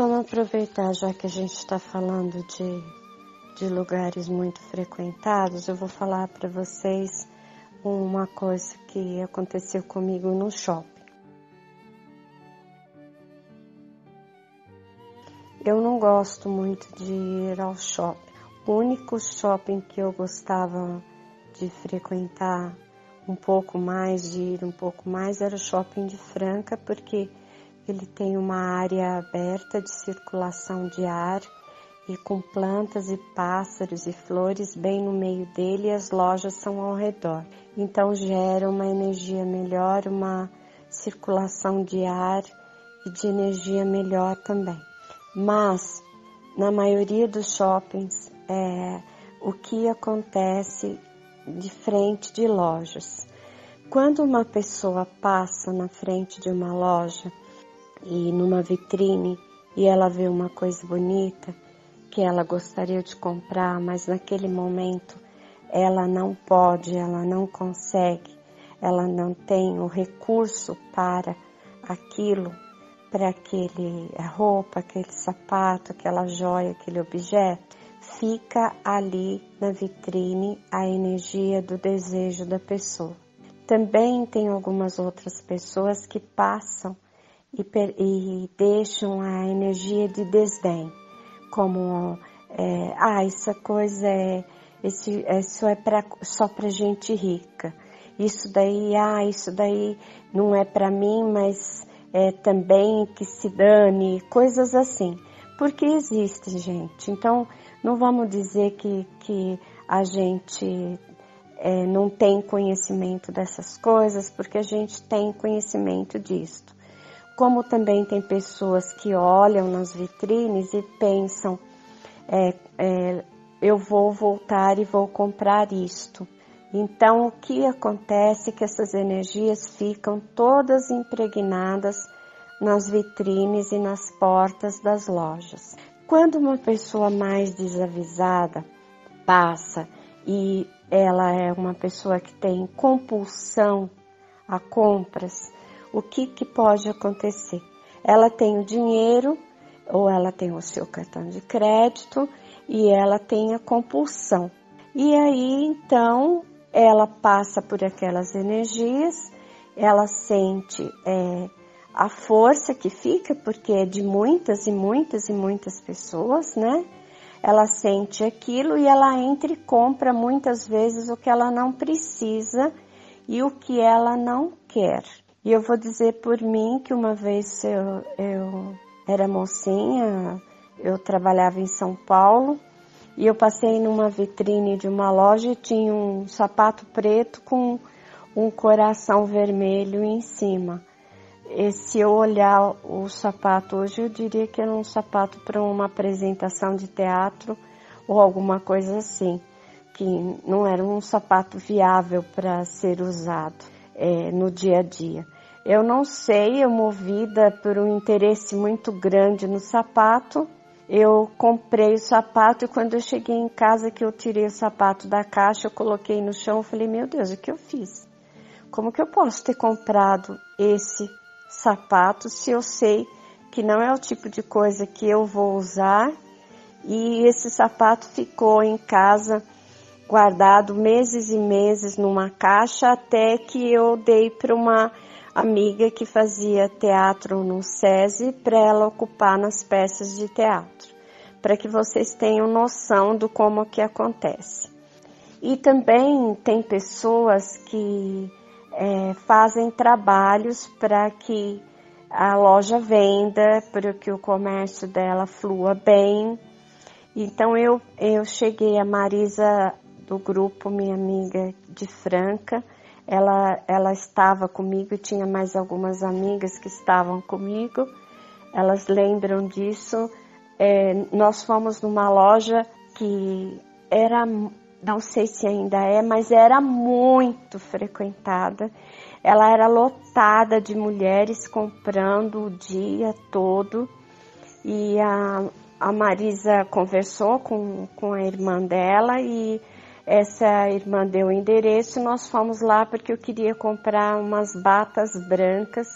Vamos aproveitar, já que a gente está falando de, de lugares muito frequentados, eu vou falar para vocês uma coisa que aconteceu comigo no shopping. Eu não gosto muito de ir ao shopping. O único shopping que eu gostava de frequentar um pouco mais, de ir um pouco mais, era o shopping de Franca, porque ele tem uma área aberta de circulação de ar e com plantas e pássaros e flores bem no meio dele e as lojas são ao redor. Então gera uma energia melhor, uma circulação de ar e de energia melhor também. Mas na maioria dos shoppings é, o que acontece de frente de lojas. Quando uma pessoa passa na frente de uma loja e numa vitrine e ela vê uma coisa bonita que ela gostaria de comprar, mas naquele momento ela não pode, ela não consegue, ela não tem o recurso para aquilo, para aquele roupa, aquele sapato, aquela joia, aquele objeto, fica ali na vitrine a energia do desejo da pessoa. Também tem algumas outras pessoas que passam e, e deixam a energia de desdém, como é, ah, essa coisa é, esse, isso é pra, só para gente rica. Isso daí, ah, isso daí não é para mim, mas é também que se dane, coisas assim. Porque existe, gente. Então, não vamos dizer que, que a gente é, não tem conhecimento dessas coisas, porque a gente tem conhecimento disto como também tem pessoas que olham nas vitrines e pensam, é, é, eu vou voltar e vou comprar isto. Então, o que acontece é que essas energias ficam todas impregnadas nas vitrines e nas portas das lojas. Quando uma pessoa mais desavisada passa e ela é uma pessoa que tem compulsão a compras, o que, que pode acontecer? Ela tem o dinheiro ou ela tem o seu cartão de crédito e ela tem a compulsão. E aí então ela passa por aquelas energias, ela sente é, a força que fica, porque é de muitas e muitas e muitas pessoas, né? Ela sente aquilo e ela entra e compra muitas vezes o que ela não precisa e o que ela não quer. E eu vou dizer por mim que uma vez eu, eu era mocinha, eu trabalhava em São Paulo e eu passei numa vitrine de uma loja e tinha um sapato preto com um coração vermelho em cima. E se eu olhar o sapato hoje, eu diria que era um sapato para uma apresentação de teatro ou alguma coisa assim, que não era um sapato viável para ser usado é, no dia a dia. Eu não sei, eu movida por um interesse muito grande no sapato, eu comprei o sapato e quando eu cheguei em casa que eu tirei o sapato da caixa, eu coloquei no chão, eu falei, meu Deus, o que eu fiz? Como que eu posso ter comprado esse sapato se eu sei que não é o tipo de coisa que eu vou usar e esse sapato ficou em casa guardado meses e meses numa caixa até que eu dei para uma amiga que fazia teatro no SESI para ela ocupar nas peças de teatro, para que vocês tenham noção do como que acontece. E também tem pessoas que é, fazem trabalhos para que a loja venda, para que o comércio dela flua bem. Então eu, eu cheguei a Marisa do grupo, minha amiga de Franca, ela, ela estava comigo tinha mais algumas amigas que estavam comigo, elas lembram disso. É, nós fomos numa loja que era, não sei se ainda é, mas era muito frequentada. Ela era lotada de mulheres comprando o dia todo e a, a Marisa conversou com, com a irmã dela e essa irmã deu o endereço, nós fomos lá porque eu queria comprar umas batas brancas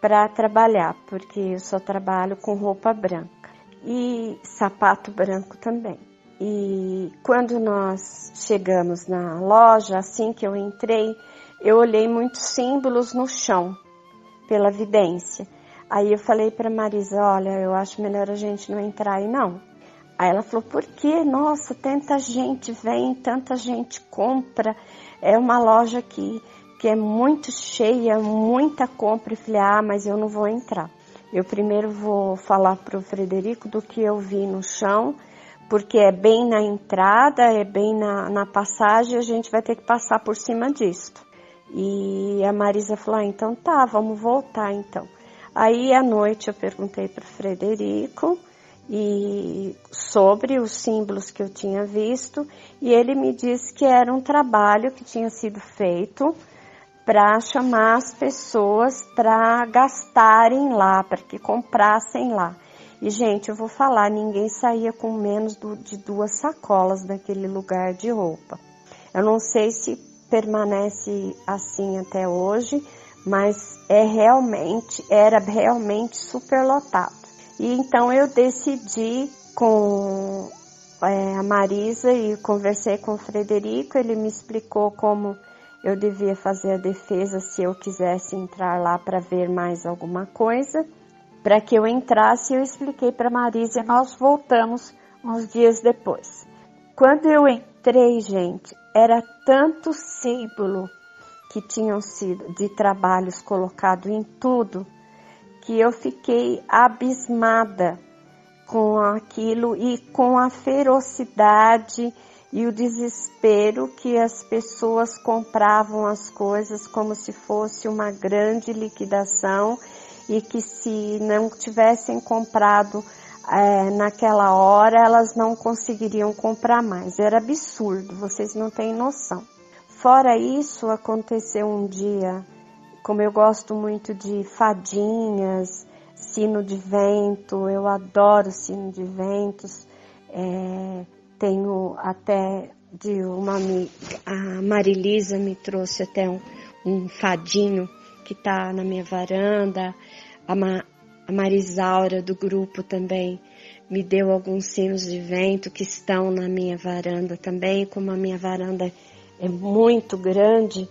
para trabalhar, porque eu só trabalho com roupa branca e sapato branco também. E quando nós chegamos na loja, assim que eu entrei, eu olhei muitos símbolos no chão, pela vidência. Aí eu falei para Marisa, olha, eu acho melhor a gente não entrar aí não. Aí ela falou, por quê? Nossa, tanta gente vem, tanta gente compra. É uma loja que, que é muito cheia, muita compra. Eu falei, ah, mas eu não vou entrar. Eu primeiro vou falar para o Frederico do que eu vi no chão porque é bem na entrada, é bem na, na passagem, a gente vai ter que passar por cima disto. E a Marisa falou: ah, então tá, vamos voltar então. Aí à noite eu perguntei para o Frederico e sobre os símbolos que eu tinha visto e ele me disse que era um trabalho que tinha sido feito para chamar as pessoas para gastarem lá, para que comprassem lá. E, gente, eu vou falar, ninguém saía com menos do, de duas sacolas daquele lugar de roupa. Eu não sei se permanece assim até hoje, mas é realmente, era realmente super lotado. E então eu decidi com é, a Marisa e conversei com o Frederico, ele me explicou como eu devia fazer a defesa se eu quisesse entrar lá para ver mais alguma coisa. Para que eu entrasse, eu expliquei para Marisa e nós voltamos uns dias depois. Quando eu entrei, gente, era tanto símbolo que tinham sido de trabalhos colocado em tudo que eu fiquei abismada com aquilo e com a ferocidade e o desespero que as pessoas compravam as coisas como se fosse uma grande liquidação e que se não tivessem comprado é, naquela hora, elas não conseguiriam comprar mais. Era absurdo, vocês não têm noção. Fora isso, aconteceu um dia, como eu gosto muito de fadinhas, sino de vento, eu adoro sino de ventos, é, tenho até de uma a Marilisa me trouxe até um, um fadinho que está na minha varanda, a, Ma, a Marisaura do grupo também me deu alguns sinos de vento que estão na minha varanda também, como a minha varanda é muito grande,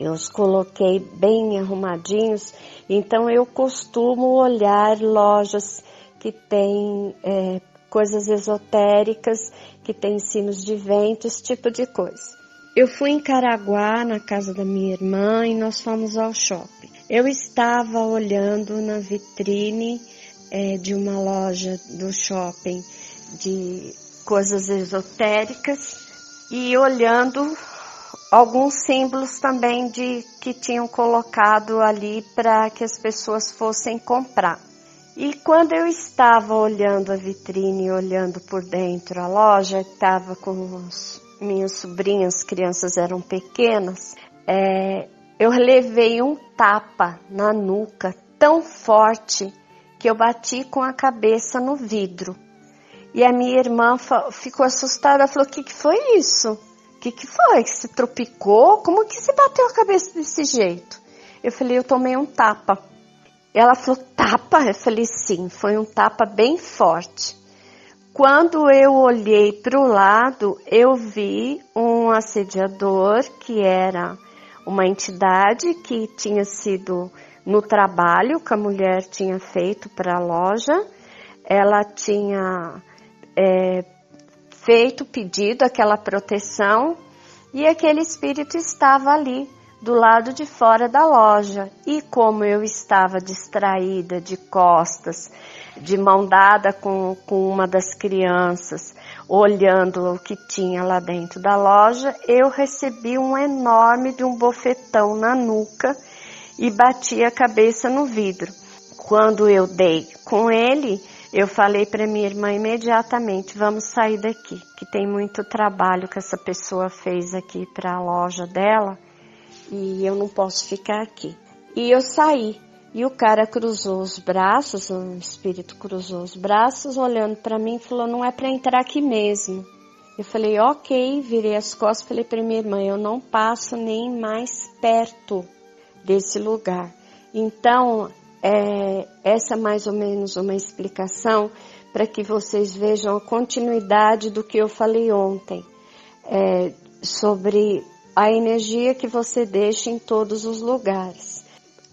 eu os coloquei bem arrumadinhos, então eu costumo olhar lojas que têm é, coisas esotéricas, que têm sinos de vento, esse tipo de coisa. Eu fui em Caraguá, na casa da minha irmã, e nós fomos ao shopping. Eu estava olhando na vitrine é, de uma loja do shopping de coisas esotéricas e olhando alguns símbolos também de que tinham colocado ali para que as pessoas fossem comprar. E quando eu estava olhando a vitrine, olhando por dentro a loja, estava com os, minhas sobrinhas, crianças eram pequenas, é, eu levei um tapa na nuca tão forte que eu bati com a cabeça no vidro. E a minha irmã ficou assustada, falou: "O que, que foi isso? Que, que foi? Que você tropicou? Como que você bateu a cabeça desse jeito?" Eu falei: "Eu tomei um tapa." Ela falou: "Tapa?" Eu falei: "Sim, foi um tapa bem forte." Quando eu olhei para o lado, eu vi um assediador que era uma entidade que tinha sido no trabalho que a mulher tinha feito para a loja, ela tinha é, feito pedido aquela proteção e aquele espírito estava ali do lado de fora da loja. E como eu estava distraída de costas, de mão dada com, com uma das crianças, olhando o que tinha lá dentro da loja, eu recebi um enorme de um bofetão na nuca e bati a cabeça no vidro. Quando eu dei com ele, eu falei para minha irmã imediatamente: vamos sair daqui, que tem muito trabalho que essa pessoa fez aqui para a loja dela e eu não posso ficar aqui. E eu saí. E o cara cruzou os braços, o espírito cruzou os braços, olhando para mim e falou: Não é para entrar aqui mesmo. Eu falei: Ok, virei as costas, falei para minha irmã: Eu não passo nem mais perto desse lugar. Então, é, essa é mais ou menos uma explicação para que vocês vejam a continuidade do que eu falei ontem é, sobre a energia que você deixa em todos os lugares.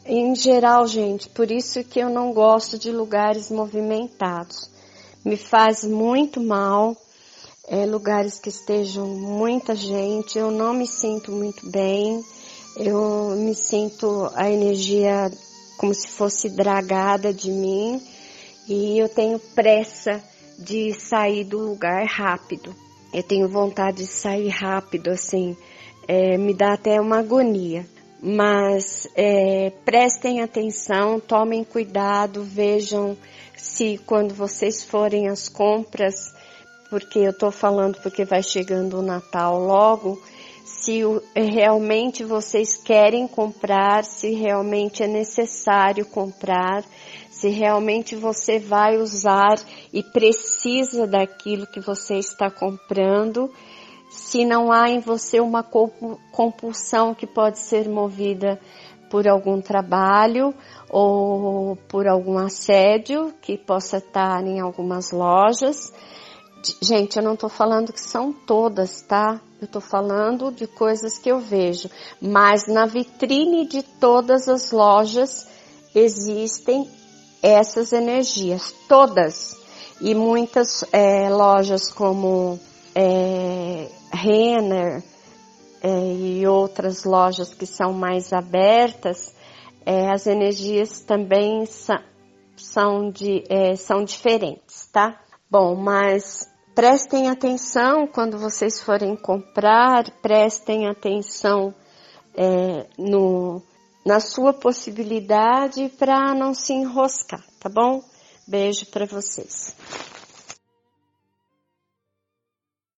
Em geral, gente, por isso que eu não gosto de lugares movimentados. Me faz muito mal, é, lugares que estejam muita gente, eu não me sinto muito bem, eu me sinto a energia como se fosse dragada de mim e eu tenho pressa de sair do lugar rápido. Eu tenho vontade de sair rápido, assim, é, me dá até uma agonia. Mas é, prestem atenção, tomem cuidado, vejam se quando vocês forem às compras, porque eu estou falando porque vai chegando o Natal logo, se realmente vocês querem comprar, se realmente é necessário comprar, se realmente você vai usar e precisa daquilo que você está comprando, se não há em você uma compulsão que pode ser movida por algum trabalho ou por algum assédio que possa estar em algumas lojas. Gente, eu não estou falando que são todas, tá? Eu estou falando de coisas que eu vejo. Mas na vitrine de todas as lojas existem essas energias, todas. E muitas é, lojas como é, Renner é, e outras lojas que são mais abertas, é, as energias também são, são, de, é, são diferentes, tá? Bom, mas prestem atenção quando vocês forem comprar, prestem atenção é, no, na sua possibilidade para não se enroscar, tá bom? Beijo para vocês.